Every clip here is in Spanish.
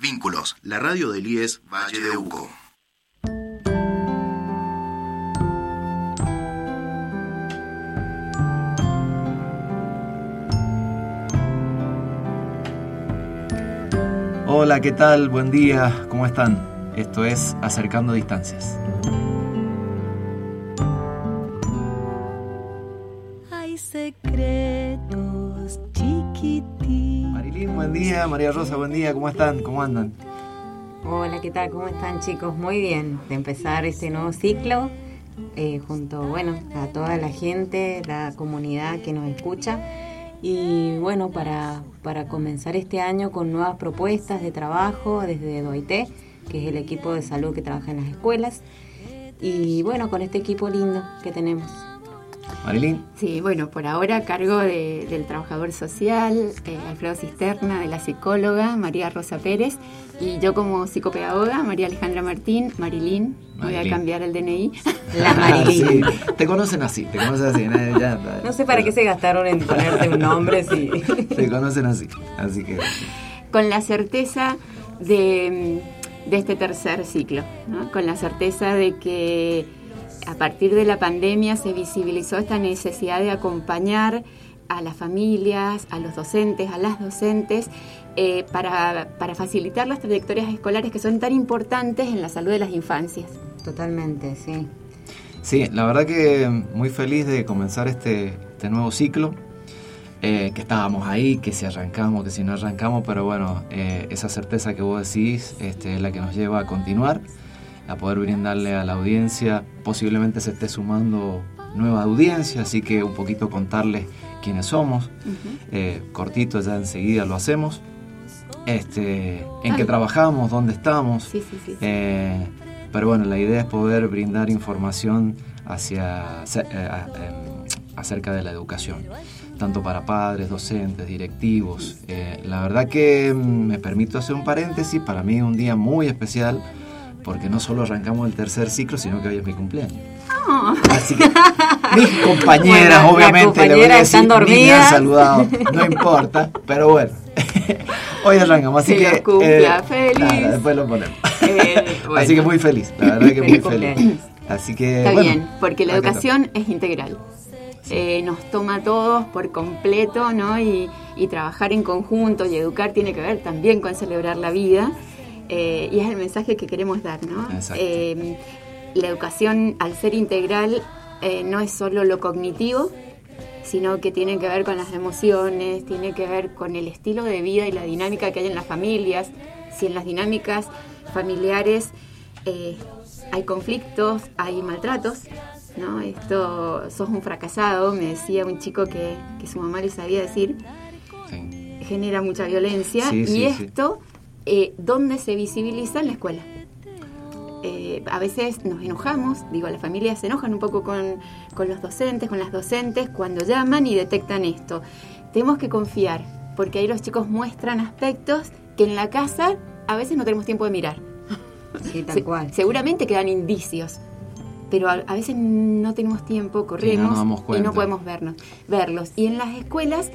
Vínculos, la radio del IES Valle de Uco. Hola, ¿qué tal? Buen día, ¿cómo están? Esto es Acercando Distancias. Día. María Rosa, buen día. ¿Cómo están? ¿Cómo andan? Hola, ¿qué tal? ¿Cómo están chicos? Muy bien, de empezar este nuevo ciclo eh, junto, bueno, a toda la gente, la comunidad que nos escucha y bueno, para, para comenzar este año con nuevas propuestas de trabajo desde DOIT, que es el equipo de salud que trabaja en las escuelas y bueno, con este equipo lindo que tenemos. Marilyn. Sí, bueno, por ahora a cargo de- del trabajador social, eh, Alfredo Cisterna, de la psicóloga María Rosa Pérez, y yo como psicopedagoga, María Alejandra Martín, Marilyn, voy a cambiar el DNI. La Marilyn. Sí, te conocen así, te conocen así. ¿no? Ya, No sé para qué se gastaron en ponerte un nombre si... Te conocen así. Así que. con la certeza de, de este tercer ciclo, ¿no? con la certeza de que a partir de la pandemia se visibilizó esta necesidad de acompañar a las familias, a los docentes, a las docentes, eh, para, para facilitar las trayectorias escolares que son tan importantes en la salud de las infancias. Totalmente, sí. Sí, la verdad que muy feliz de comenzar este, este nuevo ciclo. eh, que estábamos ahí, que si arrancamos, que si no arrancamos, pero bueno, eh, esa certeza que vos decís este, es la que nos lleva a continuar, a poder brindarle a la audiencia, posiblemente se esté sumando nueva audiencia, así que un poquito contarles quiénes somos, eh, cortito ya enseguida lo hacemos, este, en qué Ah. trabajamos, dónde estamos, Sí, sí, sí. eh, pero bueno, la idea es poder brindar información hacia, eh, em, acerca de la educación, tanto para padres, docentes, directivos. Eh, la verdad que mm, me permito hacer un paréntesis, para mí es un día muy especial, porque no solo arrancamos el tercer ciclo, sino que hoy es mi cumpleaños. Así que mis compañeras, Bueno, obviamente, le voy a decir, ni han saludado, no importa, pero bueno. Hoy arrancamos, así Que que... los cumpla feliz. nada, después lo ponemos. Eh, bueno. Así que muy feliz, la verdad que muy Feliz. Así que Está bueno, bien, porque la educación es integral. Eh, nos toma a todos por completo, ¿no? Y, y trabajar en conjunto y educar tiene que ver también con celebrar la vida. Eh, y es el mensaje que queremos dar, ¿no? Eh, la educación, al ser integral, eh, no es solo lo cognitivo, sino que tiene que ver con las emociones, tiene que ver con el estilo de vida y la dinámica que hay en las familias. Si en las dinámicas familiares hay conflictos, hay maltratos, ¿no? Esto, sos un fracasado, me decía un chico que, que su mamá le sabía decir, Sí. genera mucha violencia Sí, y sí, esto, eh, ¿dónde se visibiliza? En la escuela. Eh, a veces nos enojamos, digo, las familias se enojan un poco con, con los docentes, con las docentes, cuando llaman y detectan esto. Tenemos que confiar, porque ahí los chicos muestran aspectos que en la casa a veces no tenemos tiempo de mirar. Sí, tal Se- cual. Seguramente quedan indicios, pero a, a veces no tenemos tiempo, corremos y no podemos vernos, verlos. Y en las escuelas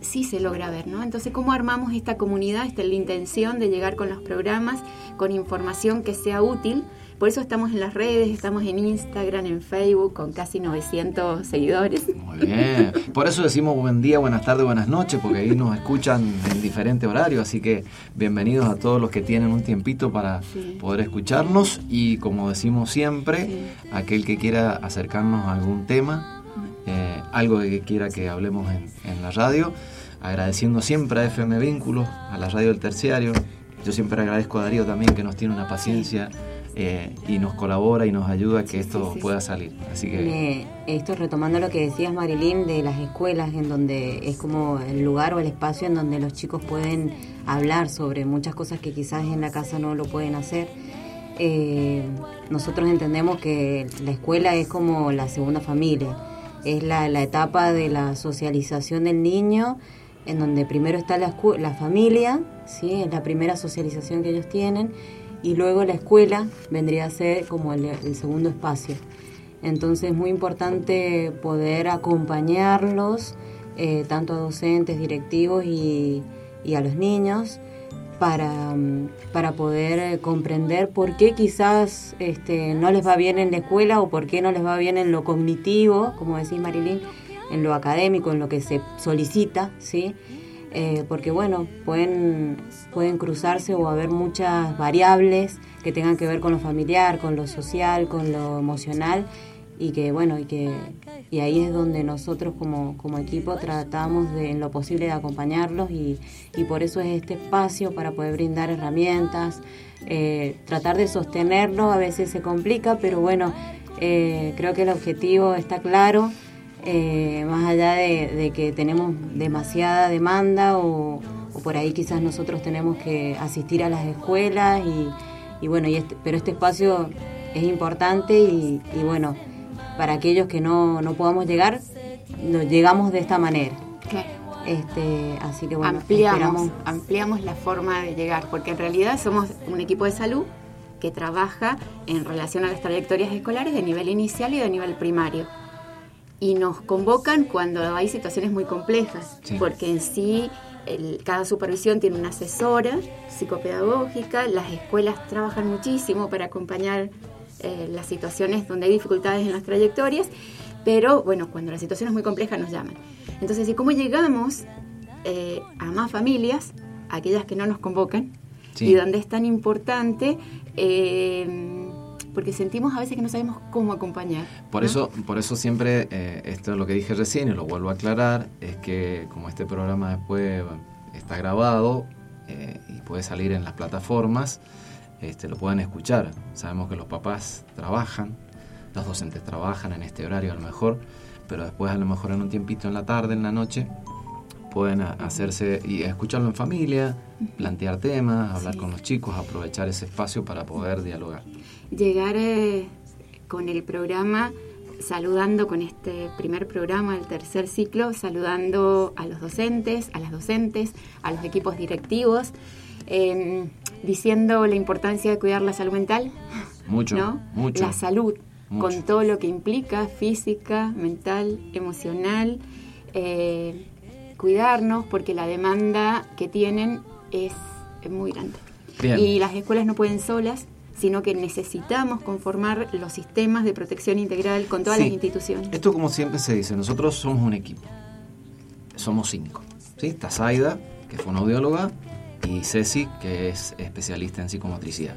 sí se logra ver, ¿no? Entonces, ¿cómo armamos esta comunidad? Esta es la intención de llegar con los programas, con información que sea útil. Por eso estamos en las redes, estamos en Instagram, en Facebook, con casi 900 seguidores. Muy bien. Por eso decimos buen día, buenas tardes, buenas noches, porque ahí nos escuchan en diferentes horarios. Así que bienvenidos a todos los que tienen un tiempito para Sí. poder escucharnos. Y como decimos siempre, Sí. aquel que quiera acercarnos a algún tema, eh, algo que quiera que hablemos en, en la radio, agradeciendo siempre a FM Vínculos, a la radio del terciario. Yo siempre agradezco a Darío también que nos tiene una paciencia eh, y nos colabora y nos ayuda a que esto sí, sí. pueda salir. Así que Me- esto retomando lo que decías Marilyn de las escuelas en donde es como el lugar o el espacio en donde los chicos pueden hablar sobre muchas cosas que quizás en la casa no lo pueden hacer. Eh, nosotros entendemos que la escuela es como la segunda familia, es la, la etapa de la socialización del niño en donde primero está la, la familia, ¿sí? es la primera socialización que ellos tienen, y luego la escuela vendría a ser como el, el segundo espacio. Entonces es muy importante poder acompañarlos, eh, tanto a docentes, directivos y, y a los niños, para, mm, para poder eh, comprender por qué quizás este, no les va bien en la escuela o por qué no les va bien en lo cognitivo, como decís Marilyn, en lo académico, en lo que se solicita, ¿sí? Eh, porque bueno, pueden, pueden cruzarse o haber muchas variables que tengan que ver con lo familiar, con lo social, con lo emocional y que bueno, y que y ahí es donde nosotros como, como equipo tratamos de en lo posible de acompañarlos y, y por eso es este espacio para poder brindar herramientas, eh, tratar de sostenerlo, a veces se complica, pero bueno, eh, creo que el objetivo está claro, eh, más allá de, que tenemos demasiada demanda o, por ahí quizás nosotros tenemos que asistir a las escuelas y, y bueno, y este, pero este espacio es importante y, y bueno, para aquellos que no, no podamos llegar, nos llegamos de esta manera. Claro. Este, así que bueno, ampliamos, ampliamos la forma de llegar, porque en realidad somos un equipo de salud que trabaja en relación a las trayectorias escolares de nivel inicial y de nivel primario. Y nos convocan cuando hay situaciones muy complejas, porque en sí cada supervisión tiene una asesora psicopedagógica, las escuelas trabajan muchísimo para acompañar eh, las situaciones donde hay dificultades en las trayectorias, pero bueno, cuando la situación es muy compleja nos llaman. Entonces, ¿y cómo llegamos eh, a más familias, aquellas que no nos convocan, y donde es tan importante, eh, porque sentimos a veces que no sabemos cómo acompañar. Por, eso, por eso siempre, esto es lo que dije recién y lo vuelvo a aclarar, es que como este programa después está grabado y puede salir en las plataformas, este, lo puedan escuchar. Sabemos que los papás trabajan, los docentes trabajan en este horario a lo mejor, pero después a lo mejor en un tiempito en la tarde, en la noche, pueden hacerse y escucharlo en familia, plantear temas, hablar con los chicos, aprovechar ese espacio para poder dialogar. Llegar eh, con el programa, saludando con este primer programa, el tercer ciclo, saludando a los docentes, a las docentes, a los equipos directivos. Diciendo la importancia de cuidar la salud mental. Mucho, ¿no? mucho. La salud, con todo lo que implica, física, mental, emocional. Eh, cuidarnos porque la demanda que tienen es, muy grande. Y las escuelas no pueden solas, sino que necesitamos conformar los sistemas de protección integral con todas las instituciones. Esto como siempre se dice, nosotros somos un equipo, somos cinco. ¿sí? Está Zaida, que fue una audióloga, y Ceci, que es especialista en psicomotricidad.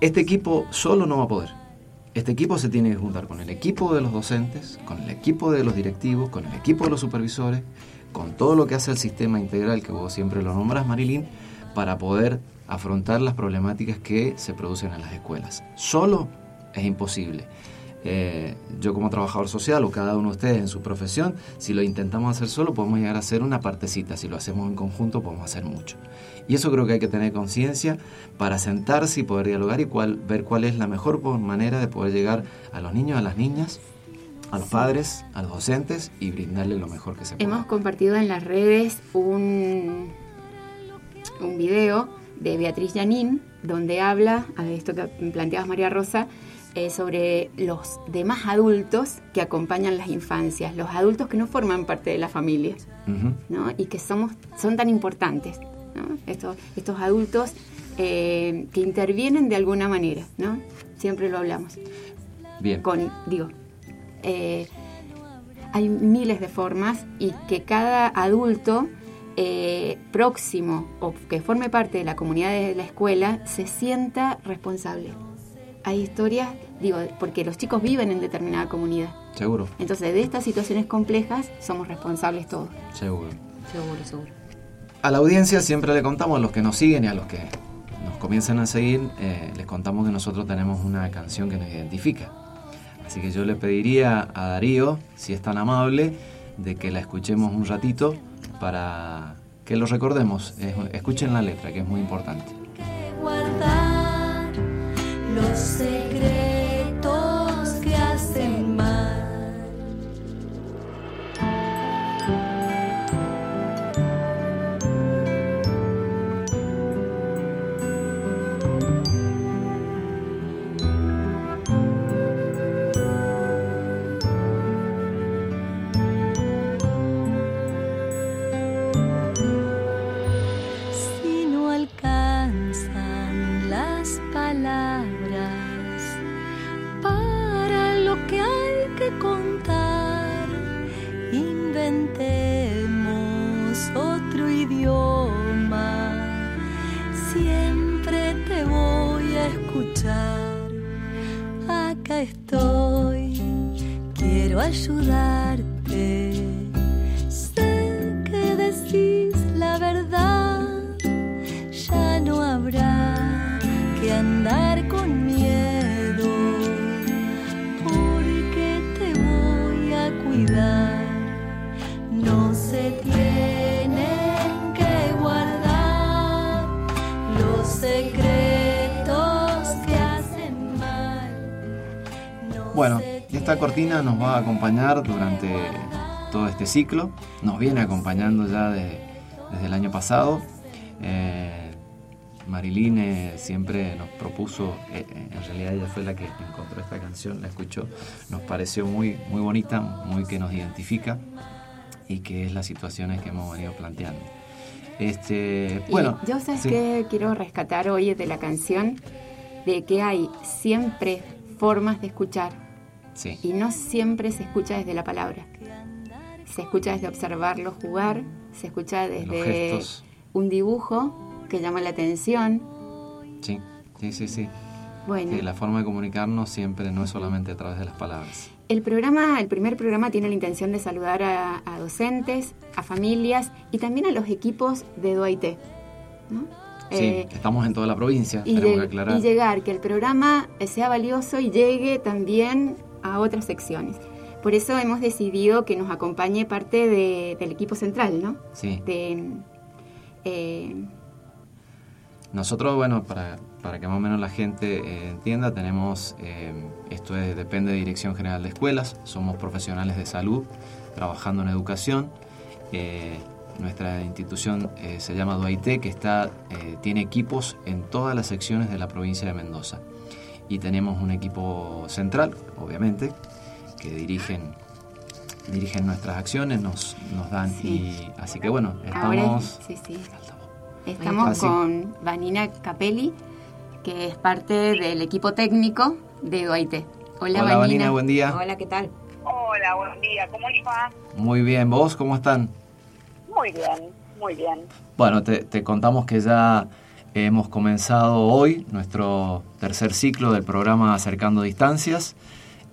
Este equipo solo no va a poder. Este equipo se tiene que juntar con el equipo de los docentes, con el equipo de los directivos, con el equipo de los supervisores, con todo lo que hace el sistema integral que vos siempre lo nombras, Marilyn, para poder afrontar las problemáticas que se producen en las escuelas. Solo es imposible. Eh, yo como trabajador social o cada uno de ustedes en su profesión, si lo intentamos hacer solo podemos llegar a hacer una partecita, si lo hacemos en conjunto podemos hacer mucho. Y eso creo que hay que tener conciencia para sentarse y poder dialogar y cuál, ver cuál es la mejor manera de poder llegar a los niños, a las niñas, a los padres, a los docentes y brindarles lo mejor que se pueda. Hemos compartido en las redes un, un video de Beatriz Janín donde habla, de esto que planteabas María Rosa, eh, sobre los demás adultos que acompañan las infancias, los adultos que no forman parte de la familia ¿no? y que somos, son tan importantes, ¿no? estos, estos adultos eh, que intervienen de alguna manera, ¿no? siempre lo hablamos. Bien. Con, digo, eh, hay miles de formas y que cada adulto próximo o que forme parte de la comunidad de la escuela se sienta responsable hay historias, digo, porque los chicos viven en determinada comunidad. Seguro. Entonces, de estas situaciones complejas somos responsables todos. Seguro. Seguro, seguro. A la audiencia siempre le contamos, a los que nos siguen y a los que nos comienzan a seguir, eh, les contamos que nosotros tenemos una canción que nos identifica. Así que yo le pediría a Darío, si es tan amable, de que la escuchemos un ratito para que lo recordemos. Escuchen la letra, que es muy importante los secretos Bueno, esta cortina nos va a acompañar durante todo este ciclo. Nos viene acompañando ya de- desde el año pasado. Eh, Marilyn eh, siempre nos propuso, eh, eh, en realidad ella fue la que encontró esta canción, la escuchó, nos pareció muy, muy bonita, muy que nos identifica y que es las situaciones que hemos venido planteando. Este, Y bueno, yo sabes sí. que quiero rescatar hoy de la canción de que hay siempre formas de escuchar Sí, y no siempre se escucha desde la palabra. Se escucha desde observarlo jugar, se escucha desde un dibujo que llama la atención. sí, sí, sí, sí. Bueno, la forma de comunicarnos siempre no es solamente a través de las palabras. el programa, el primer programa tiene la intención de saludar a, a docentes, a familias y también a los equipos de DOIT. ¿no? Sí, Eh, estamos en toda la provincia, y, tenemos lleg- que aclarar. y llegar, que el programa sea valioso y llegue también a otras secciones. Por eso hemos decidido que nos acompañe parte de- del equipo central, ¿no? Sí, De, eh, nosotros, bueno, para, para que más o menos la gente eh, entienda, tenemos, eh, esto es- depende de Dirección General de Escuelas, somos profesionales de salud trabajando en educación. Nuestra institución se llama DOIT, que está, tiene equipos en todas las secciones de la provincia de Mendoza. Y tenemos un equipo central, obviamente, que dirigen, dirigen nuestras acciones, nos, nos dan Sí. y así que bueno, ahora estamos... sí, sí. Altavoz. Estamos Así. con Vanina Capelli, que es parte del equipo técnico de DOIT. Hola, Hola, Vanina. Vanina, buen día. Hola, ¿qué tal? Hola, buen día. ¿Cómo les va? Muy bien, ¿vos cómo están? Muy bien, muy bien. Bueno, te, te contamos que ya hemos comenzado hoy nuestro tercer ciclo del programa Acercando Distancias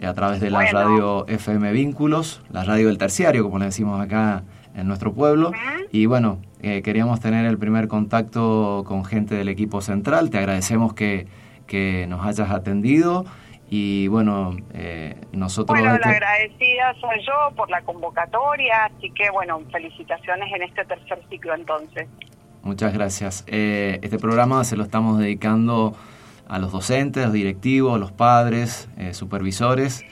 eh, a través de la Bueno. radio FM Vínculos, la radio del terciario, como le decimos acá en nuestro pueblo. Y bueno, eh, queríamos tener el primer contacto con gente del equipo central. Te agradecemos que, que nos hayas atendido. Y bueno, eh, nosotros... Bueno, este- la agradecida soy yo por la convocatoria, así que bueno, felicitaciones en este tercer ciclo entonces. Muchas gracias. Eh, este programa se lo estamos dedicando a los docentes, los directivos, los padres, eh, supervisores,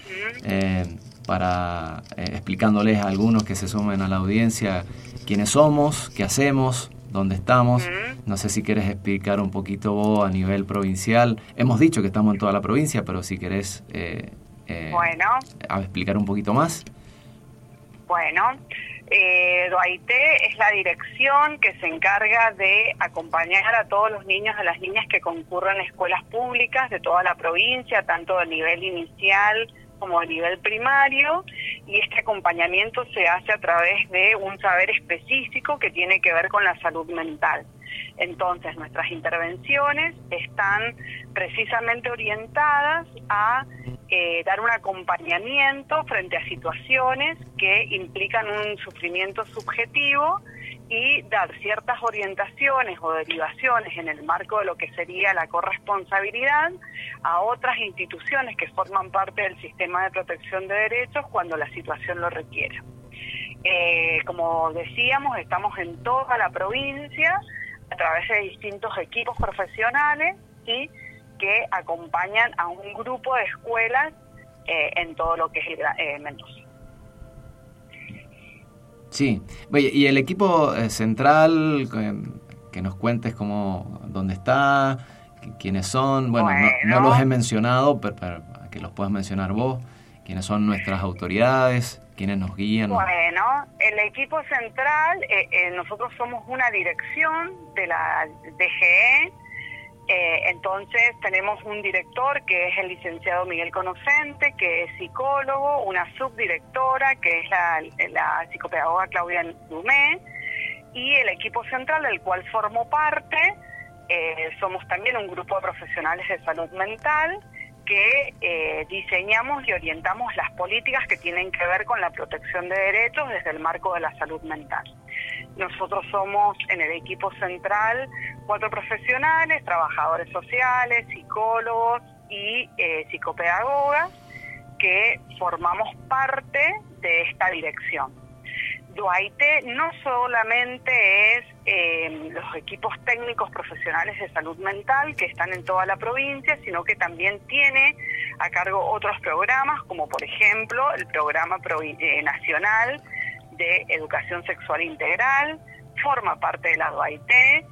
eh, para eh, explicándoles a algunos que se sumen a la audiencia quiénes somos, qué hacemos, dónde estamos. No sé si quieres explicar un poquito vos a nivel provincial. Hemos dicho que estamos en toda la provincia, pero si querés eh, eh, Bueno, a explicar un poquito más. bueno. Eh, es la dirección que se encarga de acompañar a todos los niños y a las niñas que concurren a escuelas públicas de toda la provincia, tanto a nivel inicial como a nivel primario, y este acompañamiento se hace a través de un saber específico que tiene que ver con la salud mental. Entonces, nuestras intervenciones están precisamente orientadas a eh, dar un acompañamiento frente a situaciones que implican un sufrimiento subjetivo y dar ciertas orientaciones o derivaciones en el marco de lo que sería la corresponsabilidad a otras instituciones que forman parte del sistema de protección de derechos cuando la situación lo requiera. Eh, como decíamos, estamos en toda la provincia a través de distintos equipos profesionales ¿sí? que acompañan a un grupo de escuelas eh, en todo lo que es eh, Mendoza. Sí, Oye, y el equipo eh, central, que nos cuentes cómo, dónde está, qui- quiénes son, bueno, no- los he mencionado, pero, pero que los puedas mencionar vos, quiénes son nuestras autoridades, quiénes nos guían. Bueno, el equipo central, eh, eh, nosotros somos una dirección de la DGE, eh, entonces tenemos un director que es el licenciado Miguel Conocente, que es psicólogo, una subdirectora que es la, la psicopedagoga Claudia Dumé, y el equipo central del cual formo parte, eh, somos también un grupo de profesionales de salud mental que eh, diseñamos y orientamos las políticas que tienen que ver con la protección de derechos desde el marco de la salud mental. Nosotros somos en el equipo central cuatro profesionales, trabajadores sociales, psicólogos y eh, psicopedagogas que formamos parte de esta dirección. Duaite no solamente es eh, los equipos técnicos profesionales de salud mental que están en toda la provincia, sino que también tiene a cargo otros programas, como por ejemplo el programa eh, nacional de educación sexual integral, forma parte de la Duaite,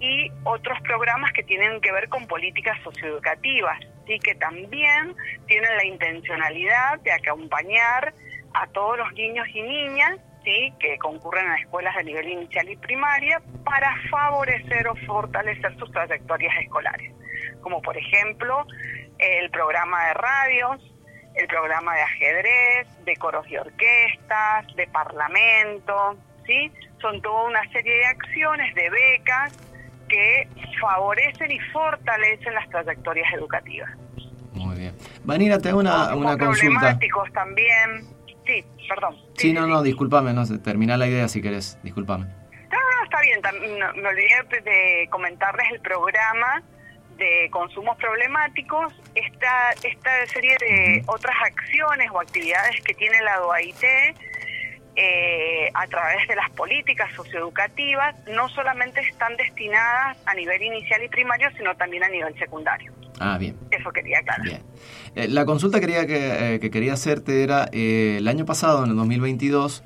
y otros programas que tienen que ver con políticas socioeducativas, ¿sí? que también tienen la intencionalidad de acompañar a todos los niños y niñas ¿sí? que concurren a escuelas de nivel inicial y primaria para favorecer o fortalecer sus trayectorias escolares, como por ejemplo el programa de radios, el programa de ajedrez, de coros y orquestas, de parlamento, ¿sí? Son toda una serie de acciones, de becas, que favorecen y fortalecen las trayectorias educativas. Muy bien. Vanina, te hago una, una consulta. problemáticos también. Sí, perdón. Sí, no, no, discúlpame, no, termina la idea si querés, discúlpame. No, no, está bien, me olvidé de comentarles el programa de consumos problemáticos, esta, esta serie de otras acciones o actividades que tiene la DOAIT eh, a través de las políticas socioeducativas no solamente están destinadas a nivel inicial y primario, sino también a nivel secundario. Ah, bien. Eso quería aclarar. Bien. Eh, la consulta quería que, eh, quería hacerte era, el año pasado, en el 2022,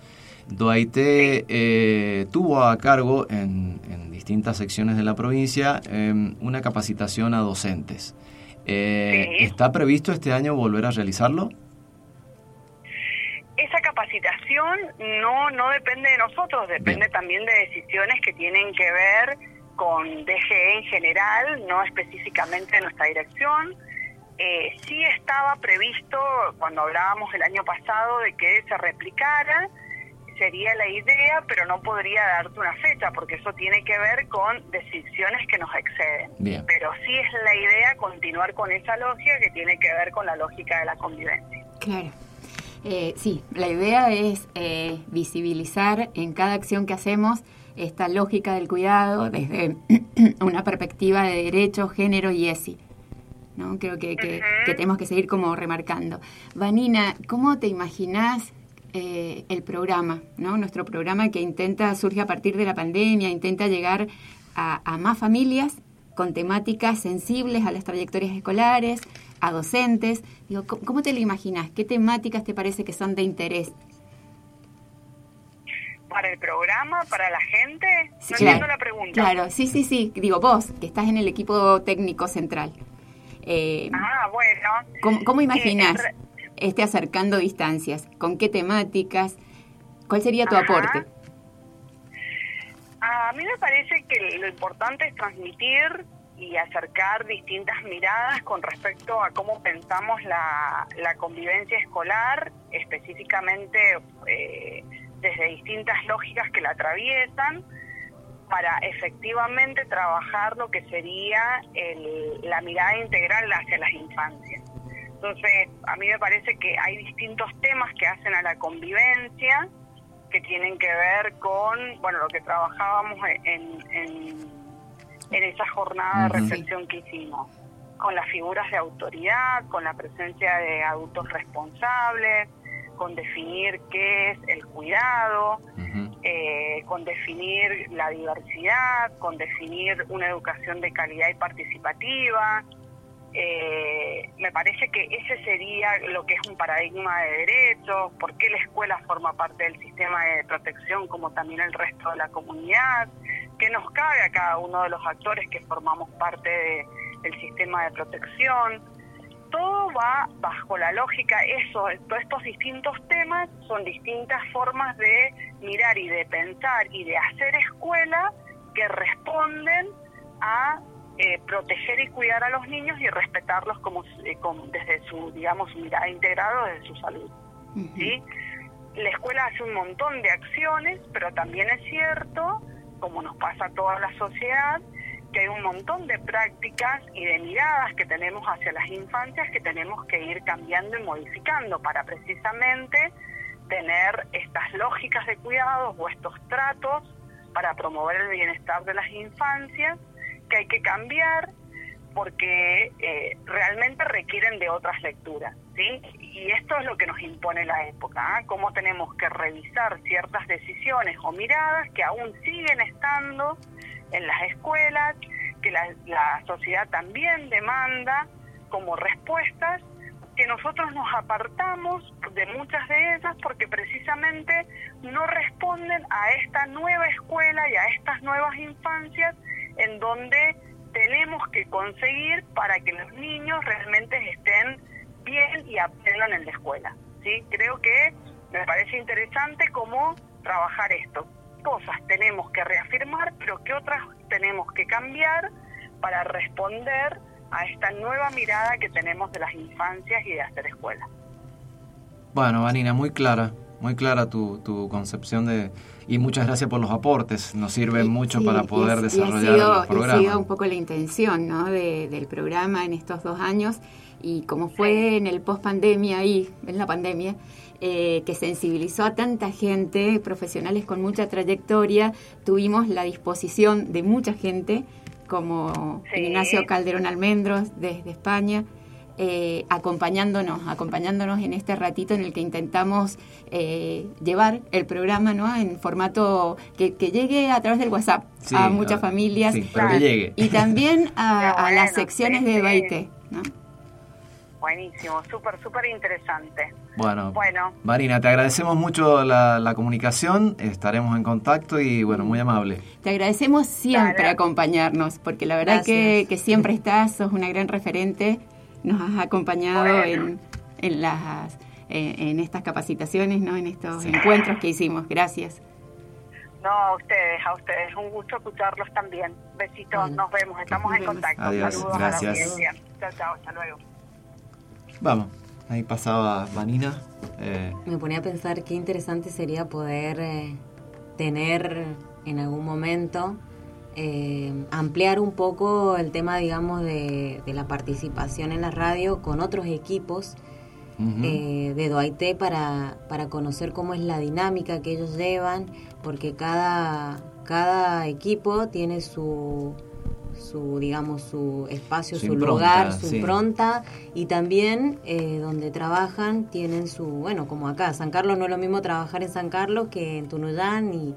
Doaité tuvo a cargo en, distintas secciones de la provincia em, una capacitación a docentes. ¿Está previsto este año volver a realizarlo? Esa capacitación no, no depende de nosotros, depende también de decisiones que tienen que ver con DGE en general, no específicamente de nuestra dirección. Eh, sí estaba previsto, cuando hablábamos el año pasado, de que se replicara, sería la idea, pero no podría darte una fecha, porque eso tiene que ver con decisiones que nos exceden. Pero sí es la idea continuar con esa lógica que tiene que ver con la lógica de la convivencia. Claro. Eh, sí, la idea es eh, visibilizar en cada acción que hacemos esta lógica del cuidado desde una perspectiva de derecho, género y ESI. ¿no? Creo que, tenemos que seguir como remarcando. Vanina, ¿cómo te imaginas eh, el programa? ¿no? Nuestro programa que intenta, surge a partir de la pandemia, intenta llegar a, a más familias con temáticas sensibles a las trayectorias escolares, a docentes. Digo, ¿cómo te lo imaginas? ¿Qué temáticas te parece que son de interés? ¿Para el programa? ¿Para la gente? Sí, claro, la pregunta. Claro, sí, sí, sí. Digo, vos, que estás en el equipo técnico central. Eh, ah, bueno. ¿Cómo, imaginas eh, este acercando distancias? ¿Con qué temáticas? ¿Cuál sería tu aporte? A mí me parece que lo importante es transmitir y acercar distintas miradas con respecto a cómo pensamos la, convivencia escolar, específicamente eh, desde distintas lógicas que la atraviesan, para efectivamente trabajar lo que sería la mirada integral hacia las infancias. Entonces, a mí me parece que hay distintos temas que hacen a la convivencia, que tienen que ver con, bueno, lo que trabajábamos en en esa jornada de reflexión que hicimos, con las figuras de autoridad, con la presencia de adultos responsables, con definir qué es el cuidado, eh, con definir la diversidad, con definir una educación de calidad y participativa. Eh, me parece que ese sería lo que es un paradigma de derechos, por qué la escuela forma parte del sistema de protección como también el resto de la comunidad, qué nos cabe a cada uno de los actores que formamos parte del sistema de protección. Todo va bajo la lógica, eso, todos estos distintos temas son distintas formas de mirar y de pensar y de hacer escuela que responden a eh, proteger y cuidar a los niños y respetarlos como, eh, desde su, digamos, mirada integrada, desde su salud. ¿sí? La escuela hace un montón de acciones, pero también es cierto como nos pasa a toda la sociedad, que hay un montón de prácticas y de miradas que tenemos hacia las infancias que tenemos que ir cambiando y modificando para precisamente tener estas lógicas de cuidados o estos tratos para promover el bienestar de las infancias que hay que cambiar porque eh, realmente requieren de otras lecturas, ¿sí? Y esto es lo que nos impone la época, ¿ah? cómo tenemos que revisar ciertas decisiones o miradas que aún siguen estando en las escuelas, que la, la sociedad también demanda como respuestas, que nosotros nos apartamos de muchas de ellas porque precisamente no responden a esta nueva escuela y a estas nuevas infancias en donde tenemos que conseguir para que los niños realmente estén bien y aprendan en la escuela. ¿sí? Creo que me parece interesante cómo trabajar esto. Cosas tenemos que reafirmar, pero que otras tenemos que cambiar para responder a esta nueva mirada que tenemos de las infancias y de hacer escuela. Bueno, Vanina, muy clara, muy clara tu, tu concepción de... Y muchas gracias por los aportes, nos sirven mucho Sí, para y poder y desarrollar ha sido, el y ha programa. sido un poco la intención ¿no? de- del programa en estos dos años y como fue en el post pandemia y en la pandemia eh, que sensibilizó a tanta gente profesionales con mucha trayectoria tuvimos la disposición de mucha gente como Sí. Ignacio Calderón Almendros desde España eh, acompañándonos, acompañándonos en este ratito en el que intentamos eh, llevar el programa ¿no? en formato que, que llegue a través del WhatsApp Sí, a muchas familias sí, pero que llegue. y también a, a las secciones de. Baite. ¿no? Buenísimo, súper, súper interesante. Bueno, Bueno. Marina, te agradecemos mucho la, la comunicación, estaremos en contacto y bueno, muy amable. Te agradecemos siempre acompañarnos, porque la verdad que, que siempre estás, sos una gran referente, nos has acompañado Bueno. en, en las en estas capacitaciones, ¿no? en estos Sí. encuentros que hicimos. Gracias. No, a ustedes, a ustedes. Un gusto escucharlos también. Besitos, Bueno. nos vemos, estamos Nos en vemos. contacto. Adiós, Saludos gracias. a la audiencia. Chao, chao, hasta luego. Vamos, ahí pasaba Vanina. eh, Me ponía a pensar qué interesante sería poder eh, tener en algún momento, eh, ampliar un poco el tema, digamos, de, de la participación en la radio con otros equipos eh, de Doaité para, para conocer cómo es la dinámica que ellos llevan, porque cada, cada equipo tiene su, su digamos, su espacio, Su su, impronta, lugar, su sí. impronta, y también eh, donde trabajan tienen su, bueno, como acá, San Carlos no es lo mismo trabajar en San Carlos que en Tunuyán, y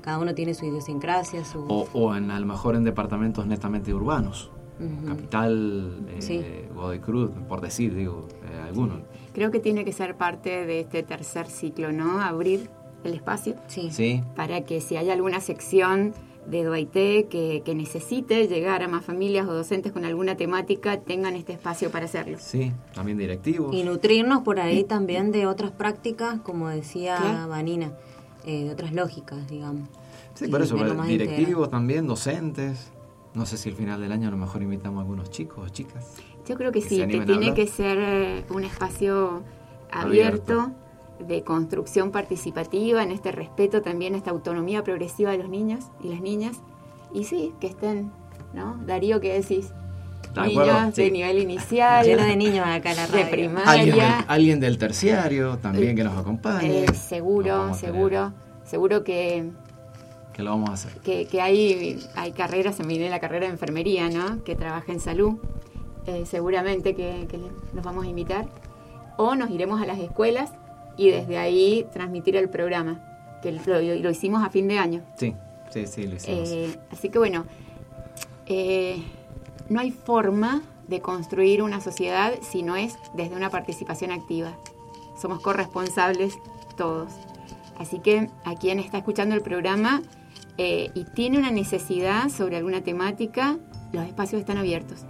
cada uno tiene su idiosincrasia, su... o, o en, a lo mejor en departamentos netamente urbanos. Ujú. Capital, eh, Sí. Godoy Cruz, por decir, digo, eh, algunos. Creo que tiene que ser parte de este tercer ciclo, ¿no? Abrir el espacio Sí. Sí, para que si hay alguna sección de Duaité que, que necesite llegar a más familias o docentes con alguna temática, tengan este espacio para hacerlo. sí, también directivos. Y nutrirnos por ahí también de otras prácticas, como decía. Vanina, eh, de otras lógicas, digamos. Sí, por eso, directivos integral. también, docentes. No sé si al final del año a lo mejor invitamos a algunos chicos o chicas. Yo creo que, Que sí, que tiene que ser eh, un espacio Abierto. abierto, de construcción participativa, en este respeto también, esta autonomía progresiva de los niños y las niñas. Y sí, que estén, ¿no? Darío, ¿qué decís? De niños acuerdo, de sí. nivel inicial, Lleno de niños acá en la de radio. Alguien del, primaria. alguien del terciario también que nos acompañe. Eh, seguro, seguro, seguro que, Que lo vamos a hacer. que, que hay, hay carreras, se me viene la carrera de enfermería, ¿no? Que trabaja en salud. Eh, seguramente que, que los vamos a invitar. O nos iremos a las escuelas y desde ahí transmitir el programa, que lo, lo hicimos a fin de año. Sí, sí, sí, lo hicimos. Eh, así que bueno, eh, no hay forma de construir una sociedad si no es desde una participación activa. Somos corresponsables todos. Así que a quien está escuchando el programa eh, y tiene una necesidad sobre alguna temática, los espacios están abiertos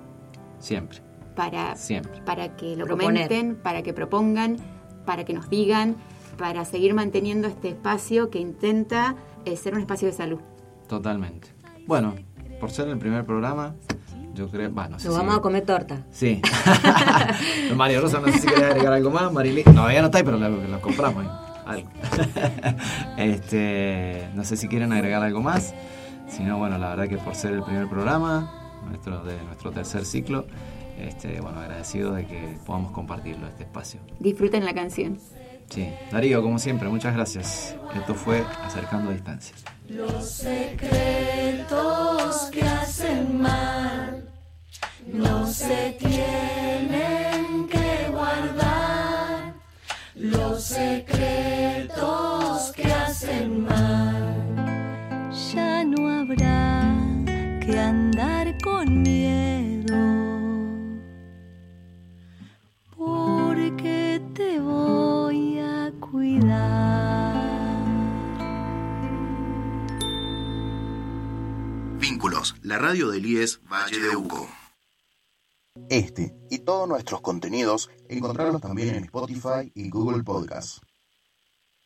Siempre, para, siempre. para que lo Proponer. comenten, para que propongan, para que nos digan, para seguir manteniendo este espacio que intenta eh, ser un espacio de salud. Totalmente. Bueno, por ser el primer programa, yo creo. Bueno, no sé Nos si- vamos a comer torta. Sí. Mario Rosa, no sé si querés agregar algo más. Marilyn. No, ya no está ahí, pero lo, lo compramos ahí. Algo. este, no sé si quieren agregar algo más. sino bueno, la verdad que por ser el primer programa nuestro, de nuestro tercer ciclo, este, bueno, agradecido de que podamos compartirlo, este espacio. Disfruten la canción. Sí, Darío, como siempre, muchas gracias. Esto fue Acercando Distancias. Los secretos que hacen mal no se tienen que guardar. Los secretos que hacen mal radio del IES Valle de Uco. Este y todos nuestros contenidos encontrarlos también en Spotify y Google Podcasts.